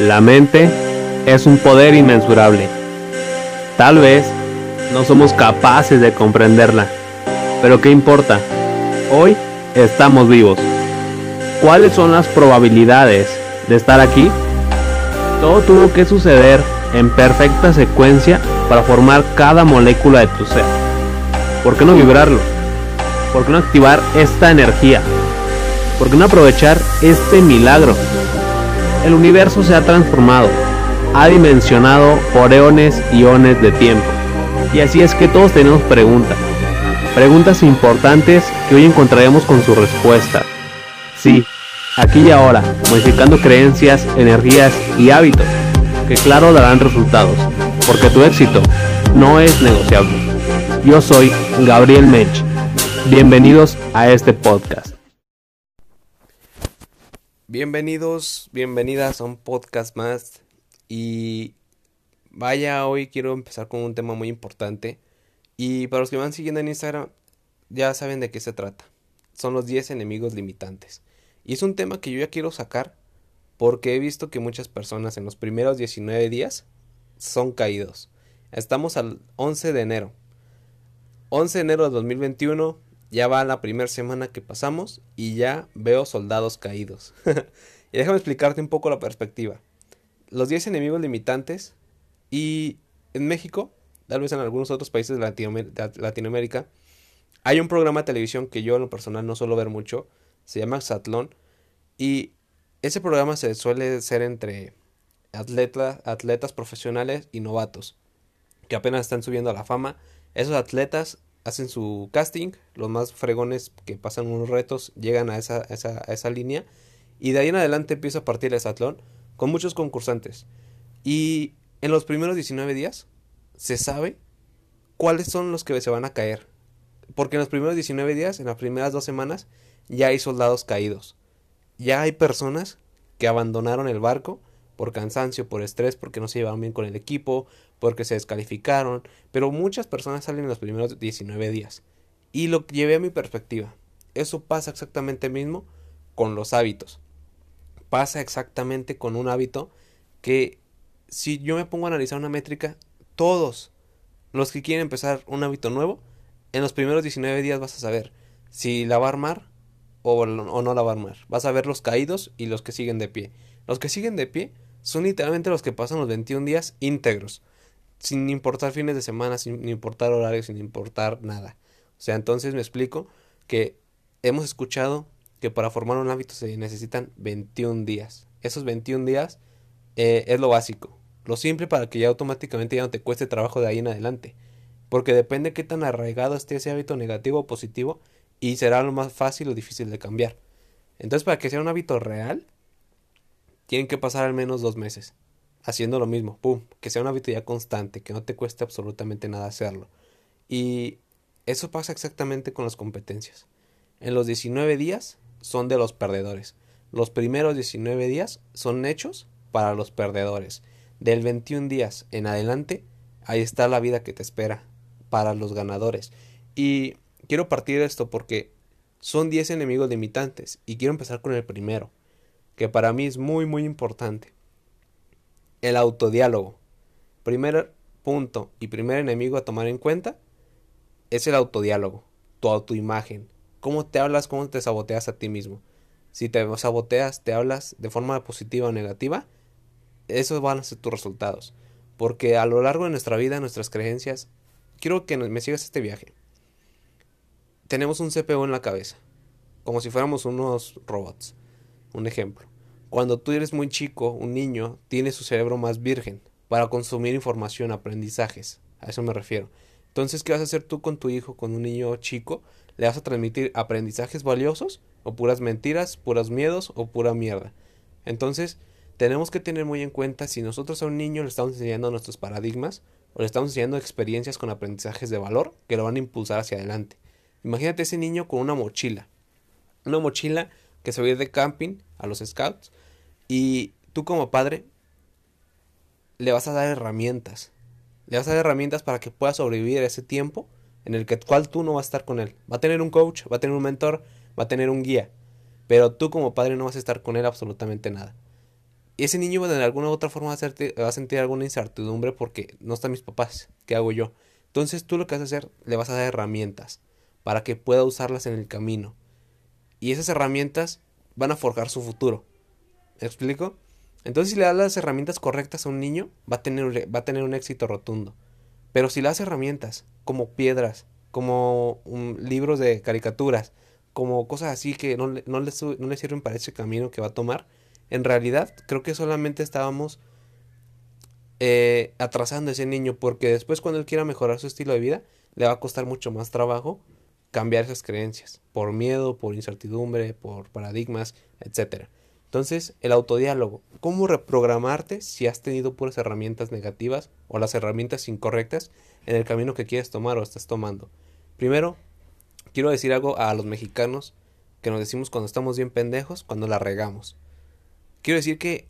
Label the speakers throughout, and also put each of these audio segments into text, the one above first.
Speaker 1: La mente es un poder inmensurable. Tal vez no somos capaces de comprenderla, pero ¿qué importa? Hoy estamos vivos. ¿Cuáles son las probabilidades de estar aquí? Todo tuvo que suceder en perfecta secuencia para formar cada molécula de tu ser. ¿Por qué no vibrarlo? ¿Por qué no activar esta energía? ¿Por qué no aprovechar este milagro? El universo se ha transformado, ha dimensionado por eones y eones de tiempo. Y así es que todos tenemos preguntas. Preguntas importantes que hoy encontraremos con su respuesta. Sí, aquí y ahora, modificando creencias, energías y hábitos, que claro darán resultados, porque tu éxito no es negociable. Yo soy Gabriel Mech. Bienvenidos a este podcast.
Speaker 2: Bienvenidos, bienvenidas a un podcast más. Y vaya, hoy quiero empezar con un tema muy importante. Y para los que me van siguiendo en Instagram, ya saben de qué se trata. Son los 10 enemigos limitantes. Y es un tema que yo ya quiero sacar porque he visto que muchas personas en los primeros 19 días son caídos. Estamos al 11 de enero. 11 de enero de 2021, ya va la primera semana que pasamos y ya veo soldados caídos. y déjame explicarte un poco la perspectiva. Los 10 enemigos limitantes y en México, tal vez en algunos otros países de Latinoamérica, hay un programa de televisión que yo en lo personal no suelo ver mucho, se llama Xatlón y ese programa se suele ser entre atletas profesionales y novatos que apenas están subiendo a la fama. Esos atletas hacen su casting, los más fregones que pasan unos retos llegan a esa, esa, línea y de ahí en adelante empieza a partir el satlón con muchos concursantes. Y en los primeros 19 días se sabe cuáles son los que se van a caer. Porque en los primeros 19 días, en las primeras dos semanas, ya hay soldados caídos. Ya hay personas que abandonaron el barco por cansancio, por estrés, porque no se llevaron bien con el equipo, porque se descalificaron, pero muchas personas salen en los primeros 19 días. Y lo llevé a mi perspectiva. Eso pasa exactamente mismo con los hábitos. Pasa exactamente con un hábito que si yo me pongo a analizar una métrica, todos los que quieren empezar un hábito nuevo, en los primeros 19 días vas a saber si la va a armar o, no la va a armar. Vas a ver los caídos y los que siguen de pie. Los que siguen de pie son literalmente los que pasan los 21 días íntegros, sin importar fines de semana, sin importar horarios, sin importar nada. O sea, entonces me explico que hemos escuchado que para formar un hábito se necesitan 21 días. Esos 21 días eh, es lo básico, lo simple para que ya automáticamente ya no te cueste trabajo de ahí en adelante. Porque depende de qué tan arraigado esté ese hábito negativo o positivo y será lo más fácil o difícil de cambiar. Entonces, para que sea un hábito real, tienen que pasar al menos dos meses haciendo lo mismo, pum, que sea una hábito ya constante, que no te cueste absolutamente nada hacerlo. Y eso pasa exactamente con las competencias. En los 19 días son de los perdedores. Los primeros 19 días son hechos para los perdedores. Del 21 días en adelante, ahí está la vida que te espera para los ganadores. Y quiero partir de esto porque son 10 enemigos limitantes y quiero empezar con el primero que para mí es muy muy importante. El autodiálogo. Primer punto y primer enemigo a tomar en cuenta es el autodiálogo, tu autoimagen. Cómo te hablas, cómo te saboteas a ti mismo. Si te saboteas, te hablas de forma positiva o negativa, esos van a ser tus resultados. Porque a lo largo de nuestra vida, nuestras creencias, quiero que me sigas este viaje. Tenemos un CPU en la cabeza, como si fuéramos unos robots. Un ejemplo. Cuando tú eres muy chico, un niño tiene su cerebro más virgen para consumir información, aprendizajes. A eso me refiero. Entonces, ¿qué vas a hacer tú con tu hijo, con un niño chico? ¿Le vas a transmitir aprendizajes valiosos o puras mentiras, puras miedos o pura mierda? Entonces, tenemos que tener muy en cuenta si nosotros a un niño le estamos enseñando nuestros paradigmas o le estamos enseñando experiencias con aprendizajes de valor que lo van a impulsar hacia adelante. Imagínate ese niño con una mochila. Una mochila que se va a ir de camping a los scouts y tú como padre le vas a dar herramientas. Le vas a dar herramientas para que pueda sobrevivir ese tiempo en el que cual tú no vas a estar con él. Va a tener un coach, va a tener un mentor, va a tener un guía. Pero tú como padre no vas a estar con él absolutamente nada. Y ese niño de alguna u otra forma va a, va a sentir alguna incertidumbre porque no están mis papás. ¿Qué hago yo? Entonces tú lo que vas a hacer, le vas a dar herramientas para que pueda usarlas en el camino. Y esas herramientas van a forjar su futuro. ¿Me explico? Entonces si le das las herramientas correctas a un niño, va a tener, va a tener un éxito rotundo. Pero si le das herramientas como piedras, como libros de caricaturas, como cosas así que no, no, le, no le sirven para ese camino que va a tomar, en realidad creo que solamente estábamos eh, atrasando a ese niño porque después cuando él quiera mejorar su estilo de vida le va a costar mucho más trabajo cambiar esas creencias por miedo, por incertidumbre, por paradigmas, etc. Entonces, el autodiálogo, ¿cómo reprogramarte si has tenido puras herramientas negativas o las herramientas incorrectas en el camino que quieres tomar o estás tomando? Primero, quiero decir algo a los mexicanos que nos decimos cuando estamos bien pendejos, cuando la regamos. Quiero decir que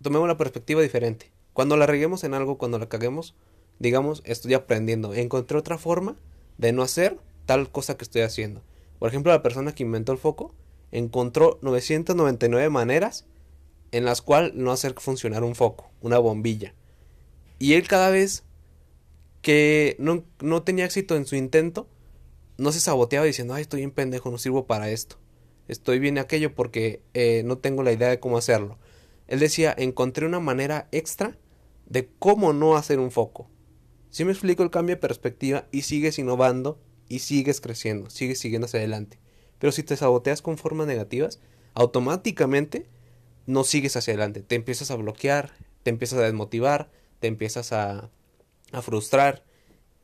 Speaker 2: tomemos la perspectiva diferente. Cuando la reguemos en algo, cuando la caguemos, digamos, estoy aprendiendo. Encontré otra forma de no hacer tal cosa que estoy haciendo. Por ejemplo, la persona que inventó el foco encontró 999 maneras en las cuales no hacer funcionar un foco, una bombilla. Y él cada vez que no, no tenía éxito en su intento, no se saboteaba diciendo, ay, estoy bien pendejo, no sirvo para esto estoy bien aquello porque eh, no tengo la idea de cómo hacerlo. Él decía, encontré una manera extra de cómo no hacer un foco. Si me explico el cambio de perspectiva y sigues innovando y sigues creciendo, sigues siguiendo hacia adelante. Pero si te saboteas con formas negativas, automáticamente no sigues hacia adelante. Te empiezas a bloquear, te empiezas a desmotivar, te empiezas a, frustrar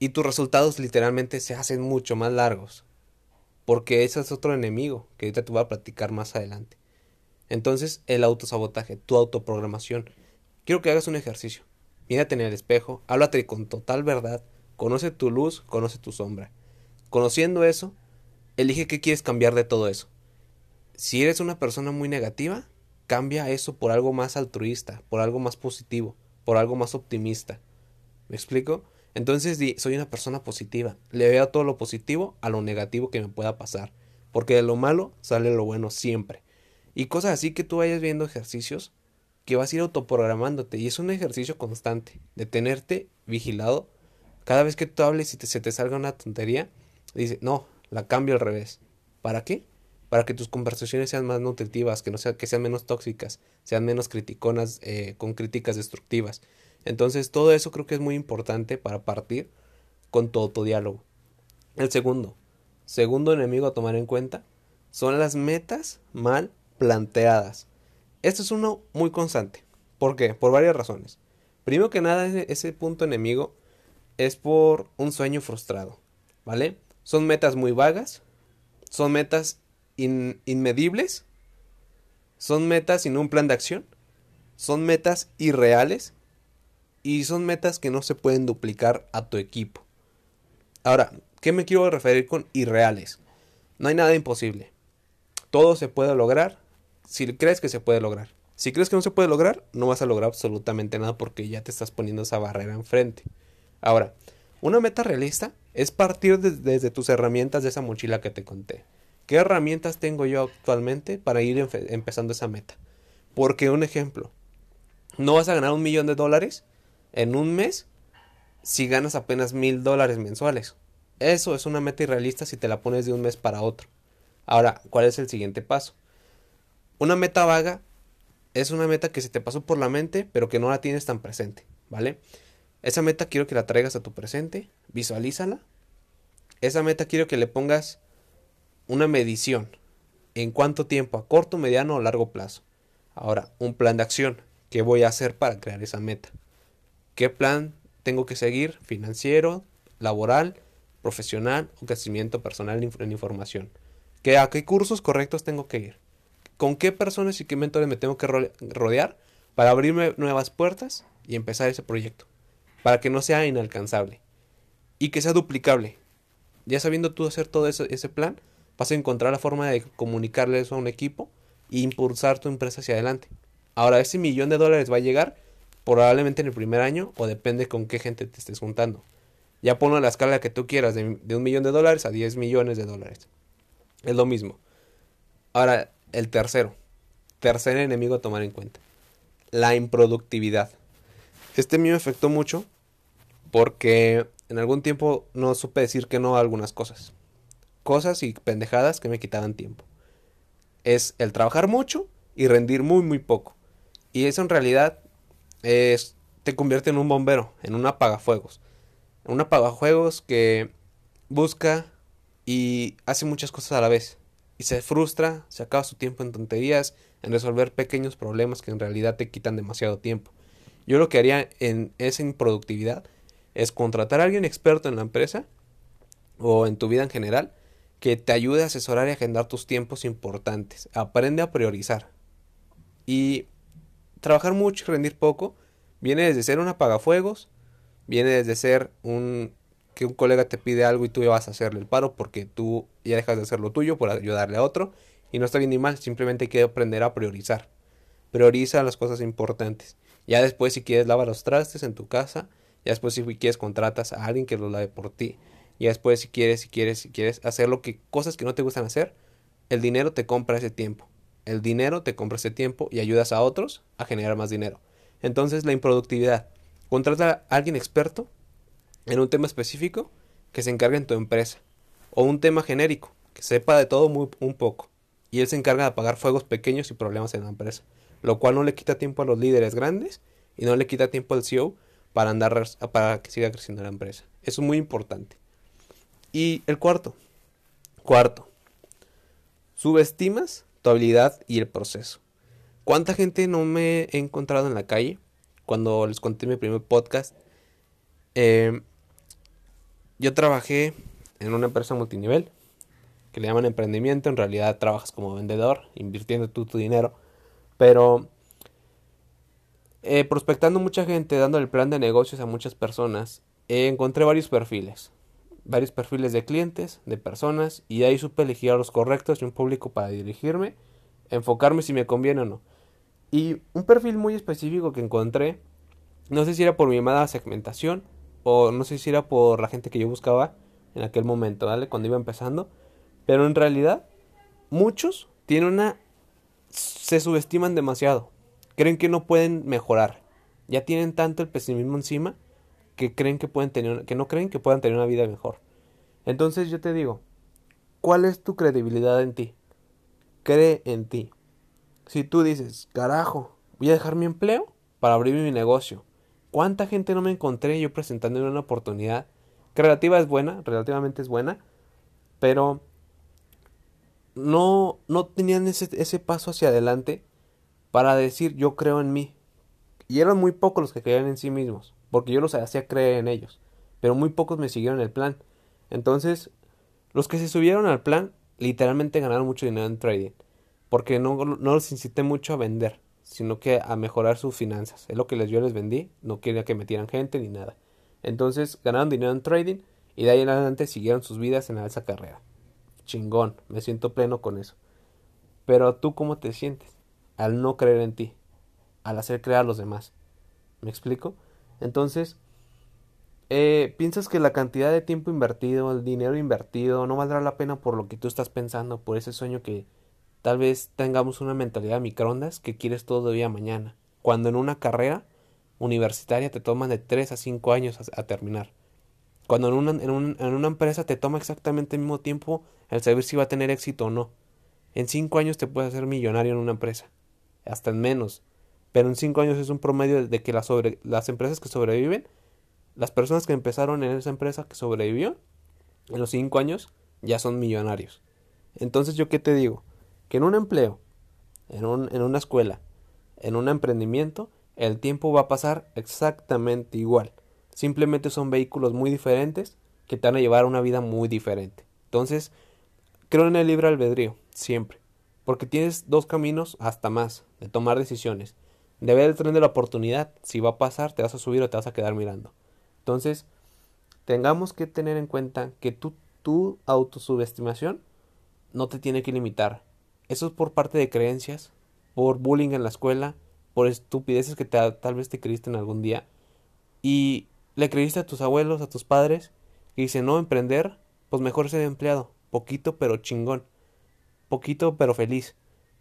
Speaker 2: y tus resultados literalmente se hacen mucho más largos. Porque ese es otro enemigo que ahorita te voy a platicar más adelante. Entonces, el autosabotaje, tu autoprogramación. Quiero que hagas un ejercicio. Mírate en el espejo, háblate con total verdad, conoce tu luz, conoce tu sombra. Conociendo eso, elige qué quieres cambiar de todo eso. Si eres una persona muy negativa, cambia eso por algo más altruista, por algo más positivo, por algo más optimista. ¿Me explico? Entonces di, soy una persona positiva. Le veo todo lo positivo a lo negativo que me pueda pasar. Porque de lo malo sale lo bueno siempre. Y cosas así que tú vayas viendo ejercicios que vas a ir autoprogramándote. Y es un ejercicio constante de tenerte vigilado. Cada vez que tú hables y se te salga una tontería, dice, no, la cambio al revés. ¿Para qué? Para que tus conversaciones sean más nutritivas, que, no que sean menos tóxicas, sean menos criticonas eh, con críticas destructivas. Entonces todo eso creo que es muy importante para partir con todo tu diálogo. El segundo, segundo enemigo a tomar en cuenta son las metas mal planteadas. Esto es uno muy constante. ¿Por qué? Por varias razones. Primero que nada, ese, punto enemigo es por un sueño frustrado. ¿Vale? Son metas muy vagas. Son metas inmedibles. Son metas sin un plan de acción. Son metas irreales y son metas que no se pueden duplicar a tu equipo. Ahora, ¿qué me quiero referir con irreales? No hay nada imposible. Todo se puede lograr si crees que se puede lograr. Si crees que no se puede lograr, no vas a lograr absolutamente nada porque ya te estás poniendo esa barrera enfrente. Ahora, una meta realista es partir desde tus herramientas de esa mochila que te conté. ¿Qué herramientas tengo yo actualmente para ir empezando esa meta? Porque un ejemplo, no vas a ganar un millón de dólares en un mes si ganas apenas mil dólares mensuales. Eso es una meta irrealista si te la pones de un mes para otro. Ahora, ¿cuál es el siguiente paso? Una meta vaga es una meta que se te pasó por la mente, pero que no la tienes tan presente, ¿vale? Esa meta quiero que la traigas a tu presente, visualízala. Esa meta quiero que le pongas una medición. ¿En cuánto tiempo? ¿A corto, mediano o largo plazo? Ahora, un plan de acción. ¿Qué voy a hacer para crear esa meta? ¿Qué plan tengo que seguir? Financiero, laboral, profesional o crecimiento personal en información. ¿Qué, ¿A qué cursos correctos tengo que ir? ¿Con qué personas y qué mentores me tengo que rodear para abrirme nuevas puertas y empezar ese proyecto? Para que no sea inalcanzable y que sea duplicable. Ya sabiendo tú hacer todo ese, plan, vas a encontrar la forma de comunicarle eso a un equipo e impulsar tu empresa hacia adelante. Ahora, ese millón de dólares va a llegar probablemente en el primer año o depende con qué gente te estés juntando. Ya ponlo a la escala que tú quieras, de, un millón de dólares a 10 millones de dólares. Es lo mismo. Ahora, el tercero. Tercer enemigo a tomar en cuenta. la improductividad. Este mío afectó mucho porque en algún tiempo no supe decir que no a algunas cosas. Cosas y pendejadas que me quitaban tiempo. Es el trabajar mucho y rendir muy muy poco. Y eso en realidad es, te convierte en un bombero, en un apagafuegos. Un apagafuegos que busca y hace muchas cosas a la vez. Y se frustra, se acaba su tiempo en tonterías, en resolver pequeños problemas que en realidad te quitan demasiado tiempo. Yo lo que haría en esa improductividad es contratar a alguien experto en la empresa o en tu vida en general que te ayude a asesorar y agendar tus tiempos importantes. Aprende a priorizar. Y trabajar mucho y rendir poco viene desde ser un apagafuegos, viene desde ser un que un colega te pide algo y tú vas a hacerle el paro porque tú ya dejas de hacer lo tuyo por ayudarle a otro y no está bien ni mal, simplemente hay que aprender a priorizar. Prioriza las cosas importantes. Ya después si quieres lava los trastes en tu casa, ya después si quieres contratas a alguien que lo lave por ti. Ya después si quieres, si quieres, si quieres hacer lo que cosas que no te gustan hacer, el dinero te compra ese tiempo. El dinero te compra ese tiempo y ayudas a otros a generar más dinero. Entonces la improductividad. Contrata a alguien experto en un tema específico que se encargue en tu empresa. O un tema genérico, que sepa de todo muy, un poco. Y él se encarga de apagar fuegos pequeños y problemas en la empresa. Lo cual no le quita tiempo a los líderes grandes y no le quita tiempo al CEO para andar para que siga creciendo la empresa. Eso es muy importante. Y el cuarto. Cuarto. Subestimas tu habilidad y el proceso. ¿Cuánta gente no me he encontrado en la calle? Cuando les conté mi primer podcast. Eh, yo trabajé en una empresa multinivel que le llaman emprendimiento. En realidad trabajas como vendedor, invirtiendo tú tu dinero. Pero eh, prospectando mucha gente, dando el plan de negocios a muchas personas, eh, encontré varios perfiles. Varios perfiles de clientes, de personas, y ahí supe elegir a los correctos y un público para dirigirme, enfocarme si me conviene o no. Y un perfil muy específico que encontré, no sé si era por mi llamada segmentación, o no sé si era por la gente que yo buscaba en aquel momento, ¿vale? Cuando iba empezando. Pero en realidad, muchos tienen una... se subestiman demasiado. Creen que no pueden mejorar. Ya tienen tanto el pesimismo encima que creen que pueden tener, que no creen que puedan tener una vida mejor. Entonces yo te digo, ¿cuál es tu credibilidad en ti? Cree en ti. Si tú dices, carajo, voy a dejar mi empleo para abrir mi negocio ¿Cuánta gente no me encontré yo presentando una oportunidad que relativa es buena, relativamente es buena, pero no, no tenían ese, ese paso hacia adelante para decir yo creo en mí. Y eran muy pocos los que creían en sí mismos, porque yo los hacía creer en ellos, pero muy pocos me siguieron el plan. Entonces, los que se subieron al plan literalmente ganaron mucho dinero en trading, porque no, no los incité mucho a vender sino que a mejorar sus finanzas. Es lo que les, yo les vendí, no quería que metieran gente ni nada. Entonces ganaron dinero en trading y de ahí en adelante siguieron sus vidas en esa carrera. Chingón, me siento pleno con eso. Pero tú cómo te sientes al no creer en ti, al hacer creer a los demás. ¿Me explico? Entonces, eh, ¿piensas que la cantidad de tiempo invertido, el dinero invertido, no valdrá la pena por lo que tú estás pensando, por ese sueño que Tal vez tengamos una mentalidad microondas que quieres todo día mañana, cuando en una carrera universitaria te toman de 3 a 5 años a, terminar. Cuando en una, en, en una empresa te toma exactamente el mismo tiempo el saber si va a tener éxito o no. En 5 años te puedes hacer millonario en una empresa, hasta en menos. Pero en 5 años es un promedio de que las, las empresas que sobreviven, las personas que empezaron en esa empresa que sobrevivió, en los 5 años ya son millonarios. Entonces yo qué te digo, que en un empleo, en, un, en una escuela, en un emprendimiento, el tiempo va a pasar exactamente igual. Simplemente son vehículos muy diferentes que te van a llevar a una vida muy diferente. Entonces, creo en el libre albedrío, siempre. Porque tienes dos caminos hasta más de tomar decisiones. De ver el tren de la oportunidad, si va a pasar, te vas a subir o te vas a quedar mirando. Entonces, tengamos que tener en cuenta que tu, tu autosubestimación no te tiene que limitar. Eso es por parte de creencias, por bullying en la escuela, por estupideces que tal vez te creíste en algún día. Y le creíste a tus abuelos, a tus padres, que dicen, no, emprender, pues mejor ser empleado. Poquito pero chingón. Poquito pero feliz.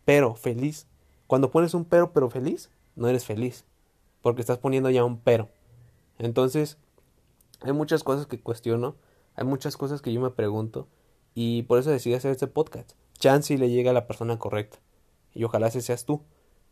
Speaker 2: Pero feliz. Cuando pones un pero pero feliz, no eres feliz, porque estás poniendo ya un pero. Entonces, hay muchas cosas que cuestiono, hay muchas cosas que yo me pregunto, y por eso decidí hacer este podcast. Chance le llega a la persona correcta, y ojalá ese seas tú.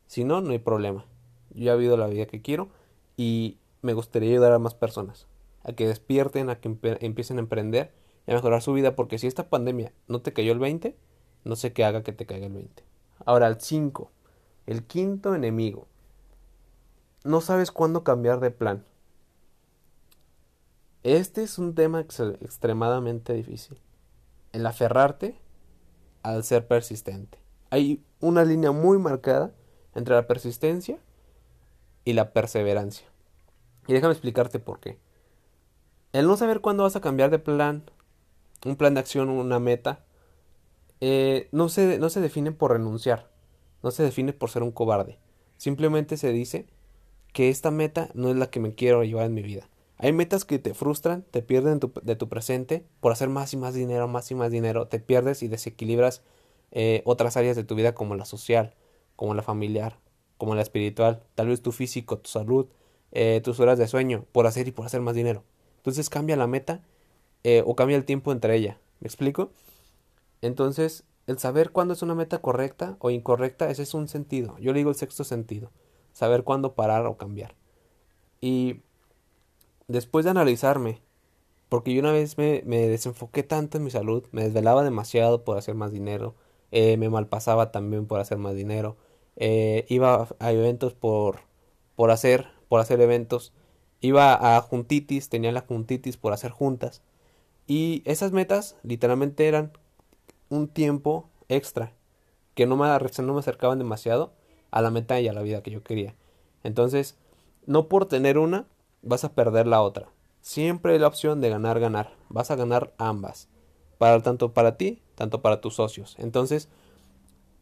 Speaker 2: Si no, no hay problema. Yo he vivido la vida que quiero y me gustaría ayudar a más personas a que despierten, a que empiecen a emprender y a mejorar su vida, porque si esta pandemia no te cayó el 20, no sé qué haga que te caiga el 20. Ahora, el 5, el quinto enemigo. No sabes cuándo cambiar de plan. Este es un tema extremadamente difícil. El aferrarte al ser persistente. Hay una línea muy marcada entre la persistencia y la perseverancia. Y déjame explicarte por qué. El no saber cuándo vas a cambiar de plan, un plan de acción, una meta, eh, no, se, no se define por renunciar, no se define por ser un cobarde. Simplemente se dice que esta meta no es la que me quiero llevar en mi vida. Hay metas que te frustran, te pierden de tu presente por hacer más y más dinero, más y más dinero, te pierdes y desequilibras eh, otras áreas de tu vida como la social, como la familiar, como la espiritual, tal vez tu físico, tu salud, eh, tus horas de sueño, por hacer y por hacer más dinero. Entonces cambia la meta eh, o cambia el tiempo entre ella. ¿Me explico? Entonces, el saber cuándo es una meta correcta o incorrecta, ese es un sentido. Yo le digo el sexto sentido. Saber cuándo parar o cambiar. Y después de analizarme, porque yo una vez me, me desenfoqué tanto en mi salud, me desvelaba demasiado por hacer más dinero, eh, me malpasaba también por hacer más dinero, eh, iba a eventos por, por hacer, por hacer eventos, iba a juntitis, tenía la juntitis por hacer juntas, y esas metas literalmente eran un tiempo extra, que no me, no me acercaban demasiado a la meta y a la vida que yo quería. Entonces, no por tener una, vas a perder la otra. Siempre hay la opción de ganar, ganar. Vas a ganar ambas. Para tanto para ti tanto para tus socios. Entonces,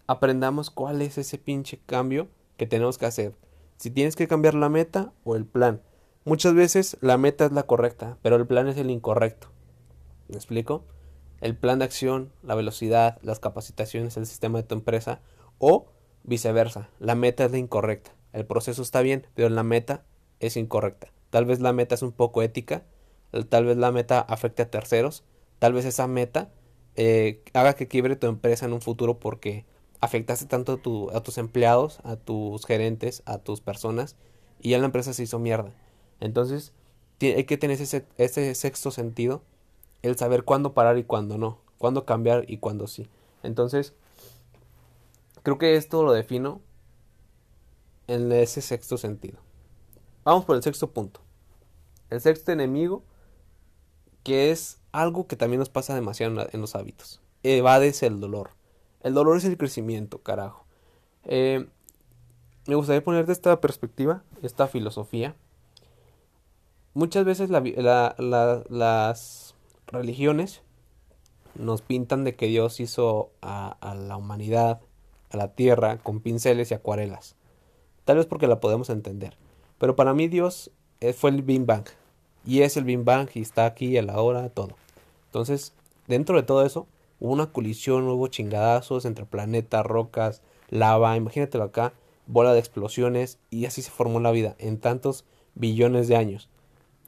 Speaker 2: aprendamos cuál es ese pinche cambio que tenemos que hacer. Si tienes que cambiar la meta o el plan. Muchas veces la meta es la correcta, pero el plan es el incorrecto. ¿Me explico? El plan de acción, la velocidad, las capacitaciones, el sistema de tu empresa o viceversa. La meta es la incorrecta. El proceso está bien, pero la meta es incorrecta. Tal vez la meta es un poco ética, tal vez la meta afecte a terceros, tal vez esa meta eh, haga que quiebre tu empresa en un futuro porque afectaste tanto a, a, tus empleados, a tus gerentes, a tus personas y ya la empresa se hizo mierda. Entonces hay que tener ese sexto sentido, el saber cuándo parar y cuándo no, cuándo cambiar y cuándo sí. Entonces, creo que esto lo defino en ese sexto sentido. Vamos por el sexto punto. El sexto enemigo, que es algo que también nos pasa demasiado en los hábitos. Evades el dolor. El dolor es el crecimiento, carajo. Eh, me gustaría ponerte esta perspectiva, esta filosofía. Muchas veces las religiones nos pintan de que Dios hizo a, la humanidad, a la tierra, con pinceles y acuarelas. Tal vez porque la podemos entender. Pero para mí Dios eh, fue el Big Bang. Y es el Big Bang y está aquí a la hora, todo. Entonces, dentro de todo eso, hubo una colisión, hubo chingadazos entre planetas, rocas, lava, imagínatelo acá, bola de explosiones, y así se formó la vida en tantos billones de años.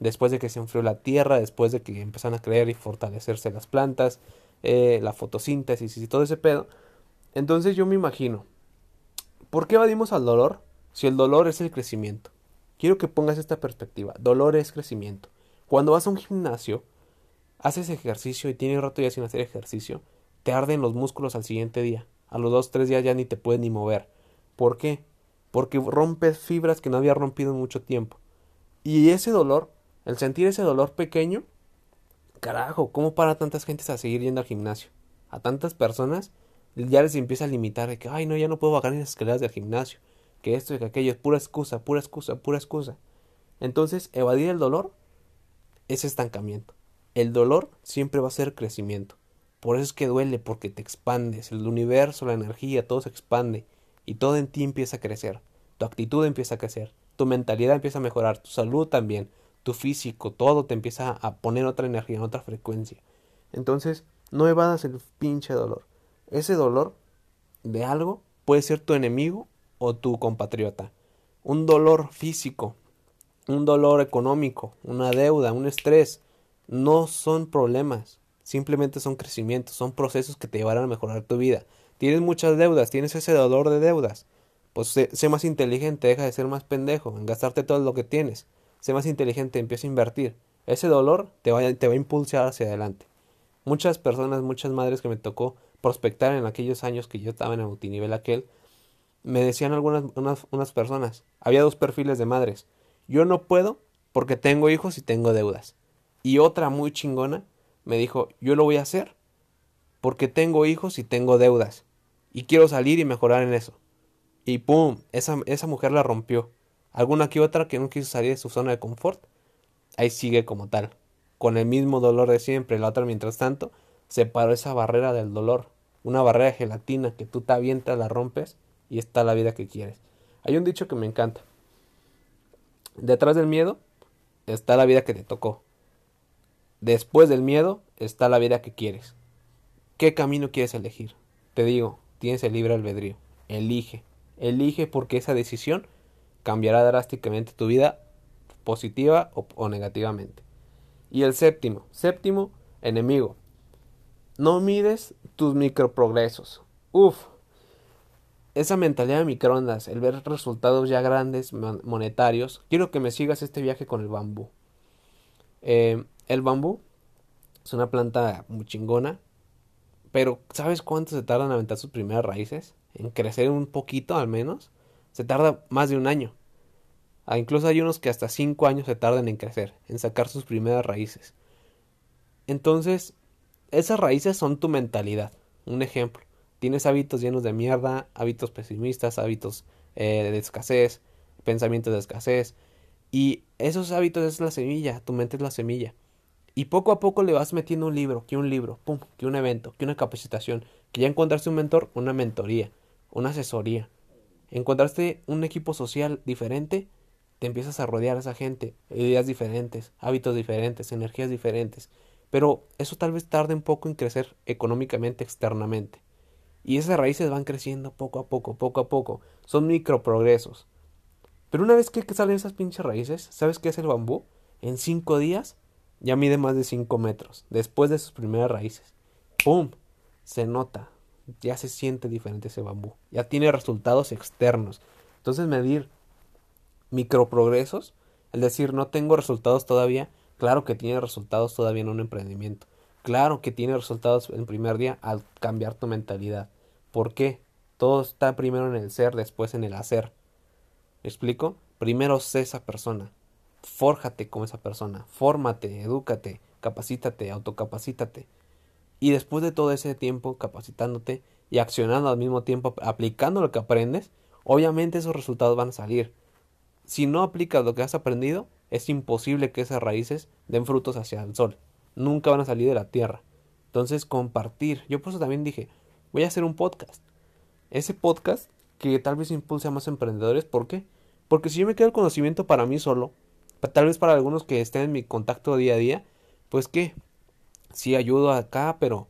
Speaker 2: Después de que se enfrió la Tierra, después de que empezaron a creer y fortalecerse las plantas, eh, la fotosíntesis y todo ese pedo. Entonces yo me imagino, ¿por qué evadimos al dolor si el dolor es el crecimiento? Quiero que pongas esta perspectiva. Dolor es crecimiento. Cuando vas a un gimnasio, haces ejercicio y tienes rato ya sin hacer ejercicio, te arden los músculos al siguiente día. A los dos, tres días ya ni te puedes ni mover. ¿Por qué? Porque rompes fibras que no había rompido en mucho tiempo. Y ese dolor, el sentir ese dolor pequeño, carajo, ¿cómo para tantas gentes a seguir yendo al gimnasio? A tantas personas ya les empieza a limitar de que, ay, no, ya no puedo bajar en las escaleras del gimnasio. Que esto y que aquello es pura excusa, pura excusa, pura excusa. Entonces, evadir el dolor es estancamiento. El dolor siempre va a ser crecimiento. Por eso es que duele, porque te expandes. El universo, la energía, todo se expande. Y todo en ti empieza a crecer. Tu actitud empieza a crecer. Tu mentalidad empieza a mejorar. Tu salud también. Tu físico, todo te empieza a poner otra energía, otra frecuencia. Entonces, no evadas el pinche dolor. Ese dolor de algo puede ser tu enemigo o tu compatriota. un dolor físico, un dolor económico, una deuda, un estrés, no son problemas, simplemente son crecimientos, son procesos que te llevarán a mejorar tu vida. Tienes muchas deudas, tienes ese dolor de deudas, pues sé, más inteligente, deja de ser más pendejo, en gastarte todo lo que tienes, sé más inteligente, empieza a invertir. Ese dolor te va, te va a impulsar hacia adelante. Muchas personas, muchas madres que me tocó prospectar en aquellos años que yo estaba en el multinivel aquel, me decían algunas unas, unas personas, había dos perfiles de madres. Yo no puedo porque tengo hijos y tengo deudas. Y otra muy chingona me dijo, yo lo voy a hacer porque tengo hijos y tengo deudas. Y quiero salir y mejorar en eso. Y ¡pum! Esa, esa mujer la rompió. Alguna que otra que no quiso salir de su zona de confort, ahí sigue como tal. Con el mismo dolor de siempre. La otra, mientras tanto, separó esa barrera del dolor. Una barrera de gelatina que tú te avientas, la rompes y está la vida que quieres. Hay un dicho que me encanta. Detrás del miedo está la vida que te tocó. Después del miedo está la vida que quieres. ¿Qué camino quieres elegir? Te digo, tienes el libre albedrío. Elige. Elige porque esa decisión cambiará drásticamente tu vida positiva o, negativamente. Y el séptimo, séptimo enemigo. No mides tus microprogresos. Uf, esa mentalidad de microondas, el ver resultados ya grandes, monetarios, quiero que me sigas este viaje con el bambú. Eh, el bambú es una planta muy chingona, pero ¿sabes cuánto se tardan en aventar sus primeras raíces? En crecer un poquito al menos. Se tarda más de un año. Ah, incluso hay unos que hasta cinco años se tardan en crecer, en sacar sus primeras raíces. Entonces, esas raíces son tu mentalidad. Un ejemplo tienes hábitos llenos de mierda, hábitos pesimistas, hábitos eh, de escasez, pensamientos de escasez. Y esos hábitos es la semilla, tu mente es la semilla. Y poco a poco le vas metiendo un libro, que un libro, pum, que un evento, que una capacitación, que ya encontraste un mentor, una mentoría, una asesoría. Encontraste un equipo social diferente, te empiezas a rodear a esa gente, ideas diferentes, hábitos diferentes, energías diferentes. Pero eso tal vez tarde un poco en crecer económicamente externamente. Y esas raíces van creciendo poco a poco, poco a poco. Son microprogresos. Pero una vez que salen esas pinches raíces, ¿sabes qué es el bambú? En cinco días ya mide más de cinco metros. Después de sus primeras raíces. ¡Pum! Se nota. Ya se siente diferente ese bambú. Ya tiene resultados externos. Entonces medir microprogresos, es decir, no tengo resultados todavía, claro que tiene resultados todavía en un emprendimiento. Claro que tiene resultados en primer día al cambiar tu mentalidad. ¿Por qué? Todo está primero en el ser, después en el hacer. ¿Me explico? Primero sé esa persona. Fórjate como esa persona. Fórmate, edúcate, capacítate, autocapacítate. Y después de todo ese tiempo capacitándote y accionando al mismo tiempo, aplicando lo que aprendes, obviamente esos resultados van a salir. Si no aplicas lo que has aprendido, es imposible que esas raíces den frutos hacia el sol. Nunca van a salir de la tierra. Entonces, compartir. Yo por eso también dije, voy a hacer un podcast. Ese podcast que tal vez impulse a más emprendedores. ¿Por qué? Porque si yo me quedo el conocimiento para mí solo, tal vez para algunos que estén en mi contacto día a día, pues que sí ayudo acá, pero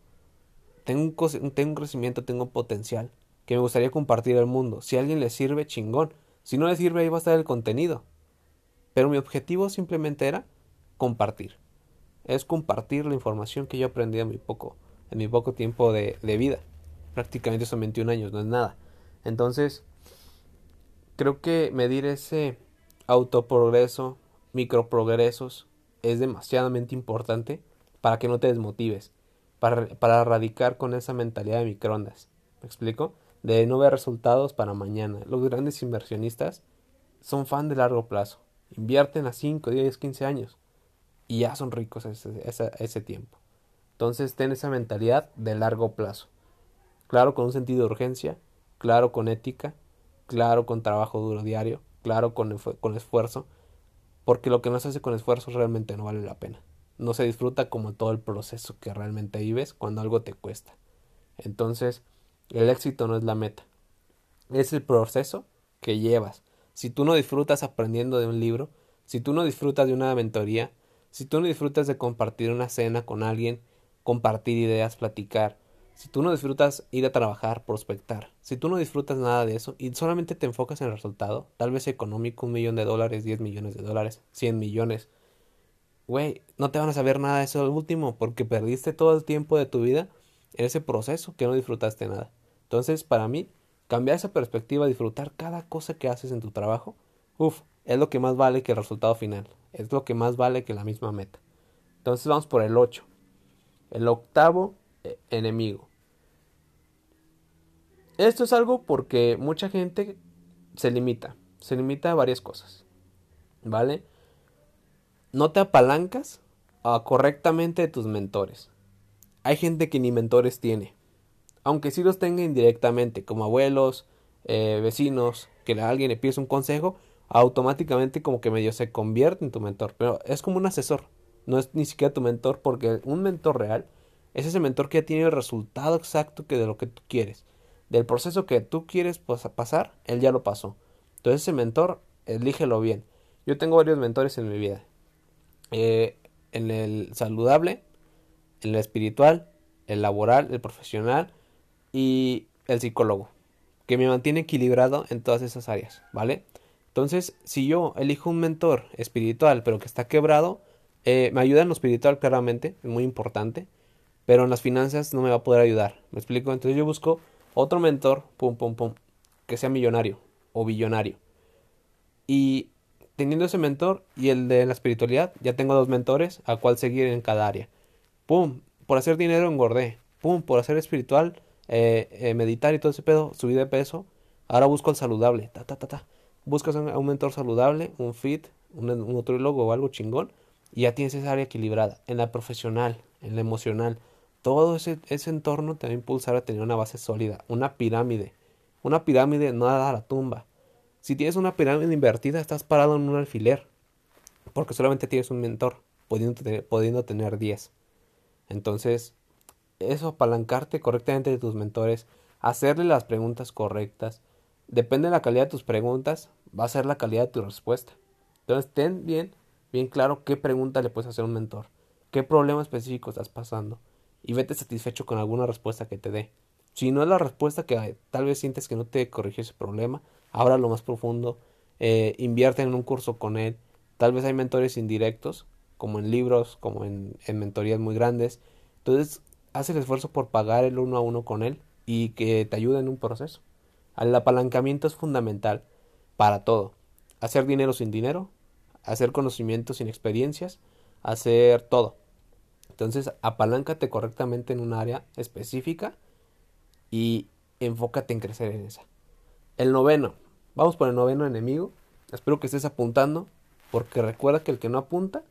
Speaker 2: tengo un, tengo un crecimiento, tengo un potencial que me gustaría compartir al mundo. Si a alguien le sirve, chingón. Si no le sirve, ahí va a estar el contenido. Pero mi objetivo simplemente era compartir. Es compartir la información que yo aprendí en mi poco, en mi poco tiempo de vida prácticamente son 21 años, no es nada. Entonces, creo que medir ese autoprogreso, microprogresos, es demasiadamente importante para que no te desmotives, para, para erradicar con esa mentalidad de microondas. ¿Me explico? De no ver resultados para mañana. Los grandes inversionistas son fan de largo plazo. Invierten a 5, 10, 15 años y ya son ricos ese, ese, ese tiempo. Entonces ten esa mentalidad de largo plazo. Claro con un sentido de urgencia, claro con ética, claro con trabajo duro diario, claro con, con esfuerzo, porque lo que no se hace con esfuerzo realmente no vale la pena. No se disfruta como todo el proceso que realmente vives cuando algo te cuesta. Entonces, el éxito no es la meta, es el proceso que llevas. Si tú no disfrutas aprendiendo de un libro, si tú no disfrutas de una mentoría, si tú no disfrutas de compartir una cena con alguien, compartir ideas, platicar, si tú no disfrutas ir a trabajar, prospectar, si tú no disfrutas nada de eso y solamente te enfocas en el resultado, tal vez económico, un millón de dólares, 10 millones de dólares, 100 millones, güey, no te van a saber nada de eso último porque perdiste todo el tiempo de tu vida en ese proceso que no disfrutaste nada. Entonces, para mí, cambiar esa perspectiva, disfrutar cada cosa que haces en tu trabajo, uff, es lo que más vale que el resultado final, es lo que más vale que la misma meta. Entonces vamos por el 8. El octavo eh, enemigo. Esto es algo porque mucha gente se limita, se limita a varias cosas, ¿vale? No te apalancas a correctamente de tus mentores. Hay gente que ni mentores tiene, aunque sí los tenga indirectamente, como abuelos, eh, vecinos, que alguien le pide un consejo, automáticamente como que medio se convierte en tu mentor, pero es como un asesor, no es ni siquiera tu mentor, porque un mentor real es ese mentor que ya tiene el resultado exacto que de lo que tú quieres. Del proceso que tú quieres pasar, él ya lo pasó. Entonces ese mentor, elígelo bien. Yo tengo varios mentores en mi vida. Eh, en el saludable, en el espiritual, el laboral, el profesional y el psicólogo. Que me mantiene equilibrado en todas esas áreas, ¿vale? Entonces, si yo elijo un mentor espiritual pero que está quebrado, eh, me ayuda en lo espiritual claramente, es muy importante, pero en las finanzas no me va a poder ayudar. ¿Me explico? Entonces yo busco otro mentor, pum, pum, pum, que sea millonario o billonario. Y teniendo ese mentor y el de la espiritualidad, ya tengo dos mentores a cual seguir en cada área. Pum, por hacer dinero engordé. Pum, por hacer espiritual, eh, eh, meditar y todo ese pedo, subí de peso. Ahora busco el saludable. Ta, ta, ta, ta. Buscas un, mentor saludable, un fit, un, un nutriólogo o algo chingón y ya tienes esa área equilibrada. En la profesional, en la emocional, todo ese, ese entorno te va a impulsar a tener una base sólida, una pirámide. Una pirámide no a la tumba. Si tienes una pirámide invertida, estás parado en un alfiler, porque solamente tienes un mentor, pudiendo tener, pudiendo tener 10. Entonces, eso, apalancarte correctamente de tus mentores, hacerle las preguntas correctas, depende de la calidad de tus preguntas, va a ser la calidad de tu respuesta. Entonces, ten bien bien claro qué pregunta le puedes hacer a un mentor, qué problema específico estás pasando y vete satisfecho con alguna respuesta que te dé. Si no es la respuesta que tal vez sientes que no te corrigió ese problema, abra lo más profundo, eh, invierte en un curso con él. Tal vez hay mentores indirectos, como en libros, como en, en mentorías muy grandes. Entonces, haz el esfuerzo por pagar el uno a uno con él y que te ayude en un proceso. El apalancamiento es fundamental para todo. Hacer dinero sin dinero hacer conocimientos sin experiencias, hacer todo. Entonces, apaláncate correctamente en un área específica y enfócate en crecer en esa. El noveno. Vamos por el noveno enemigo. Espero que estés apuntando, porque recuerda que el que no apunta,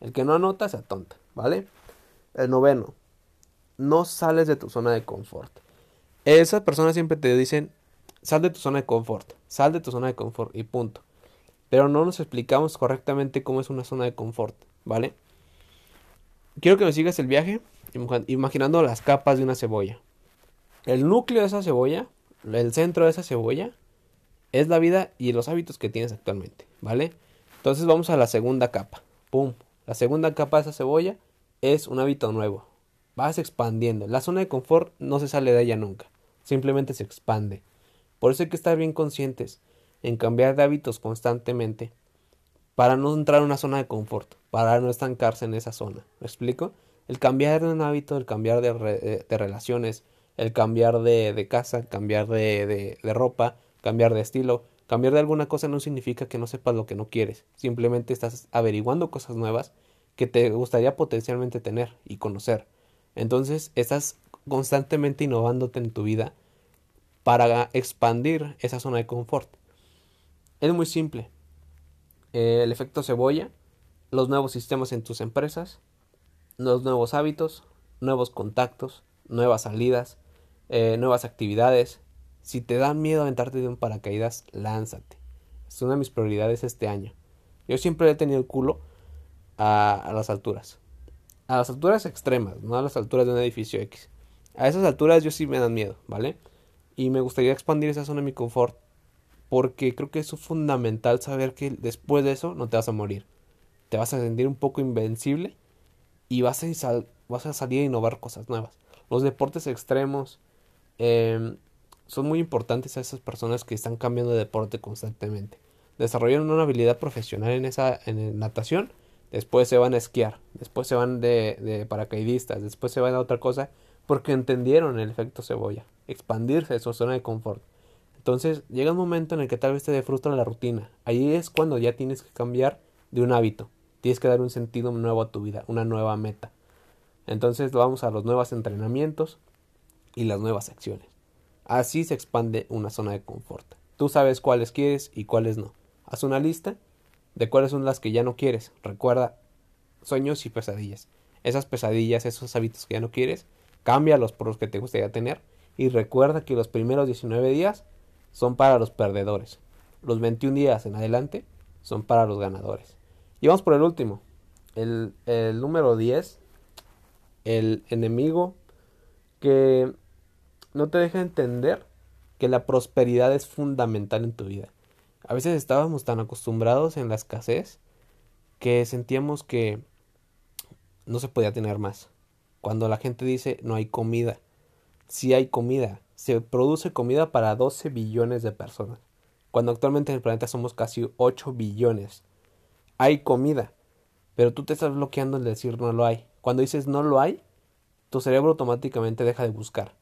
Speaker 2: el que no anota se atonta, ¿vale? El noveno. No sales de tu zona de confort. Esas personas siempre te dicen, sal de tu zona de confort, sal de tu zona de confort y punto pero no nos explicamos correctamente cómo es una zona de confort, ¿vale? Quiero que me sigas el viaje imaginando las capas de una cebolla. El núcleo de esa cebolla, el centro de esa cebolla, es la vida y los hábitos que tienes actualmente, ¿vale? Entonces vamos a la segunda capa. ¡Pum! La segunda capa de esa cebolla es un hábito nuevo. Vas expandiendo. La zona de confort no se sale de ella nunca. Simplemente se expande. Por eso hay que estar bien conscientes en cambiar de hábitos constantemente para no entrar en una zona de confort, para no estancarse en esa zona. ¿Me explico? El cambiar de un hábito, el cambiar de, relaciones, el cambiar de, casa, el cambiar de, de ropa, cambiar de estilo, cambiar de alguna cosa no significa que no sepas lo que no quieres. Simplemente estás averiguando cosas nuevas que te gustaría potencialmente tener y conocer. Entonces estás constantemente innovándote en tu vida para expandir esa zona de confort. Es muy simple. Eh, el efecto cebolla, los nuevos sistemas en tus empresas, los nuevos hábitos, nuevos contactos, nuevas salidas, eh, nuevas actividades. Si te dan miedo aventarte de un paracaídas, lánzate. Es una de mis prioridades este año. Yo siempre he tenido el culo a, las alturas. A las alturas extremas, no a las alturas de un edificio X. A esas alturas yo sí me dan miedo, ¿vale? Y me gustaría expandir esa zona de mi confort porque creo que es fundamental saber que después de eso no te vas a morir. Te vas a sentir un poco invencible y vas a, vas a salir a innovar cosas nuevas. Los deportes extremos em, son muy importantes a esas personas que están cambiando de deporte constantemente. Desarrollan una habilidad profesional en esa en natación, después se van a esquiar, después se van de, de paracaidistas, después se van a otra cosa porque entendieron el efecto cebolla, expandirse de su zona de confort. Entonces llega un momento en el que tal vez te frustra la rutina. Ahí es cuando ya tienes que cambiar de un hábito. Tienes que dar un sentido nuevo a tu vida, una nueva meta. Entonces vamos a los nuevos entrenamientos y las nuevas acciones. Así se expande una zona de confort. Tú sabes cuáles quieres y cuáles no. Haz una lista de cuáles son las que ya no quieres. Recuerda, sueños y pesadillas. Esas pesadillas, esos hábitos que ya no quieres, cámbialos por los que te gustaría tener y recuerda que los primeros 19 días son para los perdedores. Los 21 días en adelante son para los ganadores. Y vamos por el último. El, el número 10. El enemigo que no te deja entender que la prosperidad es fundamental en tu vida. A veces estábamos tan acostumbrados en la escasez que sentíamos que no se podía tener más. Cuando la gente dice no hay comida, sí hay comida, se produce comida para 12 billones de personas, cuando actualmente en el planeta somos casi 8 billones. Hay comida, pero tú te estás bloqueando el decir no lo hay. Cuando dices no lo hay, tu cerebro automáticamente deja de buscar.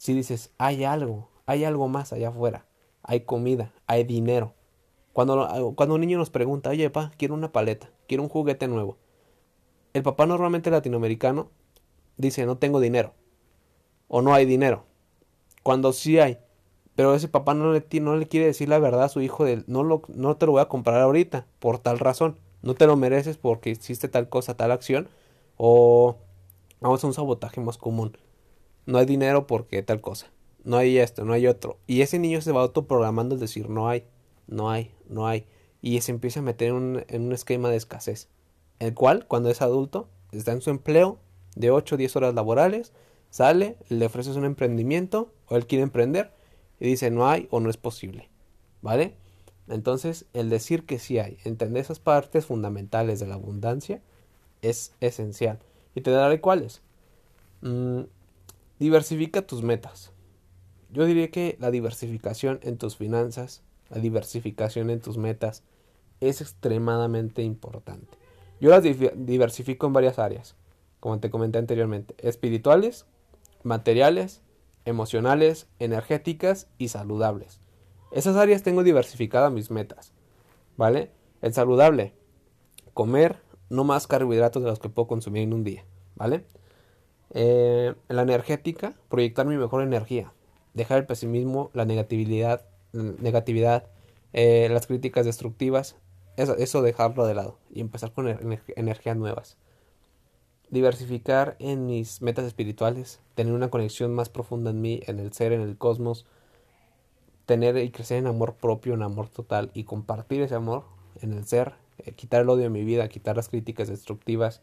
Speaker 2: Si dices hay algo, hay algo más allá afuera, hay comida, hay dinero. Cuando, cuando un niño nos pregunta, oye, papá, quiero una paleta, quiero un juguete nuevo. El papá normalmente latinoamericano dice, no tengo dinero. O no hay dinero. Cuando sí hay. Pero ese papá no le, no le quiere decir la verdad a su hijo de, no, lo, no te lo voy a comprar ahorita, por tal razón. No te lo mereces porque hiciste tal cosa, tal acción. O vamos a un sabotaje más común. No hay dinero porque tal cosa. No hay esto, no hay otro. Y ese niño se va autoprogramando es decir, no hay, no hay, no hay. Y se empieza a meter en un, en un esquema de escasez. El cual, cuando es adulto, está en su empleo, de 8 o 10 horas laborales, sale, le ofreces un emprendimiento o él quiere emprender y dice no hay o no es posible. ¿Vale? Entonces, el decir que sí hay, entender esas partes fundamentales de la abundancia es esencial. Y te daré cuáles. Mm, diversifica tus metas. Yo diría que la diversificación en tus finanzas, la diversificación en tus metas es extremadamente importante. Yo las diversifico en varias áreas como te comenté anteriormente, espirituales, materiales, emocionales, energéticas y saludables. Esas áreas tengo diversificadas mis metas, ¿vale? El saludable, comer no más carbohidratos de los que puedo consumir en un día, ¿vale? Eh, la energética, proyectar mi mejor energía, dejar el pesimismo, la negatividad, negatividad eh, las críticas destructivas, eso, dejarlo de lado y empezar con energías nuevas. Diversificar en mis metas espirituales, tener una conexión más profunda en mí, en el ser, en el cosmos, tener y crecer en amor propio, en amor total y compartir ese amor en el ser, eh, quitar el odio de mi vida, quitar las críticas destructivas,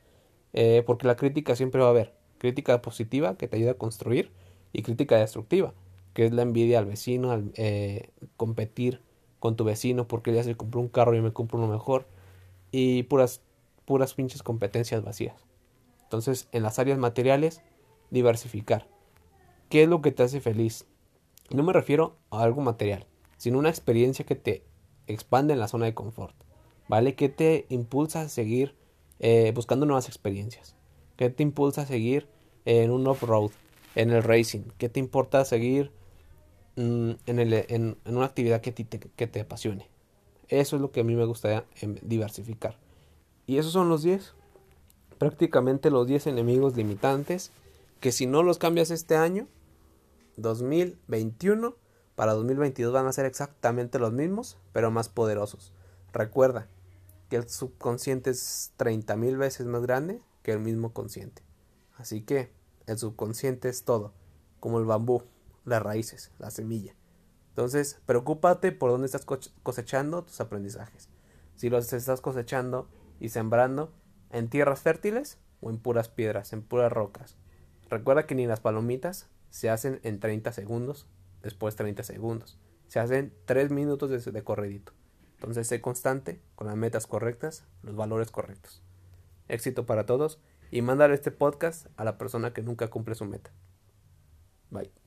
Speaker 2: porque la crítica siempre va a haber, crítica positiva que te ayuda a construir y crítica destructiva, que es la envidia al vecino, al eh, competir con tu vecino porque ya se compró un carro y me compro uno mejor y puras puras pinches competencias vacías. Entonces, en las áreas materiales, diversificar. ¿Qué es lo que te hace feliz? No me refiero a algo material, sino una experiencia que te expande en la zona de confort. ¿Vale? ¿Qué te impulsa a seguir eh, buscando nuevas experiencias? ¿Qué te impulsa a seguir en un off-road, en el racing? ¿Qué te importa seguir mm, en, el, en, una actividad que te, que te apasione? Eso es lo que a mí me gustaría em, diversificar. Y esos son los 10 prácticamente los 10 enemigos limitantes que si no los cambias este año, 2021, para 2022 van a ser exactamente los mismos, pero más poderosos. Recuerda que el subconsciente es 30.000 veces más grande que el mismo consciente. Así que el subconsciente es todo, como el bambú, las raíces, la semilla. Entonces, preocúpate por dónde estás cosechando tus aprendizajes. Si los estás cosechando y sembrando, en tierras fértiles o en puras piedras, en puras rocas. Recuerda que ni las palomitas se hacen en 30 segundos, después 30 segundos. Se hacen 3 minutos de, de corredito. Entonces sé constante, con las metas correctas, los valores correctos éxito para todos y mándale este podcast a la persona que nunca cumple su meta. Bye.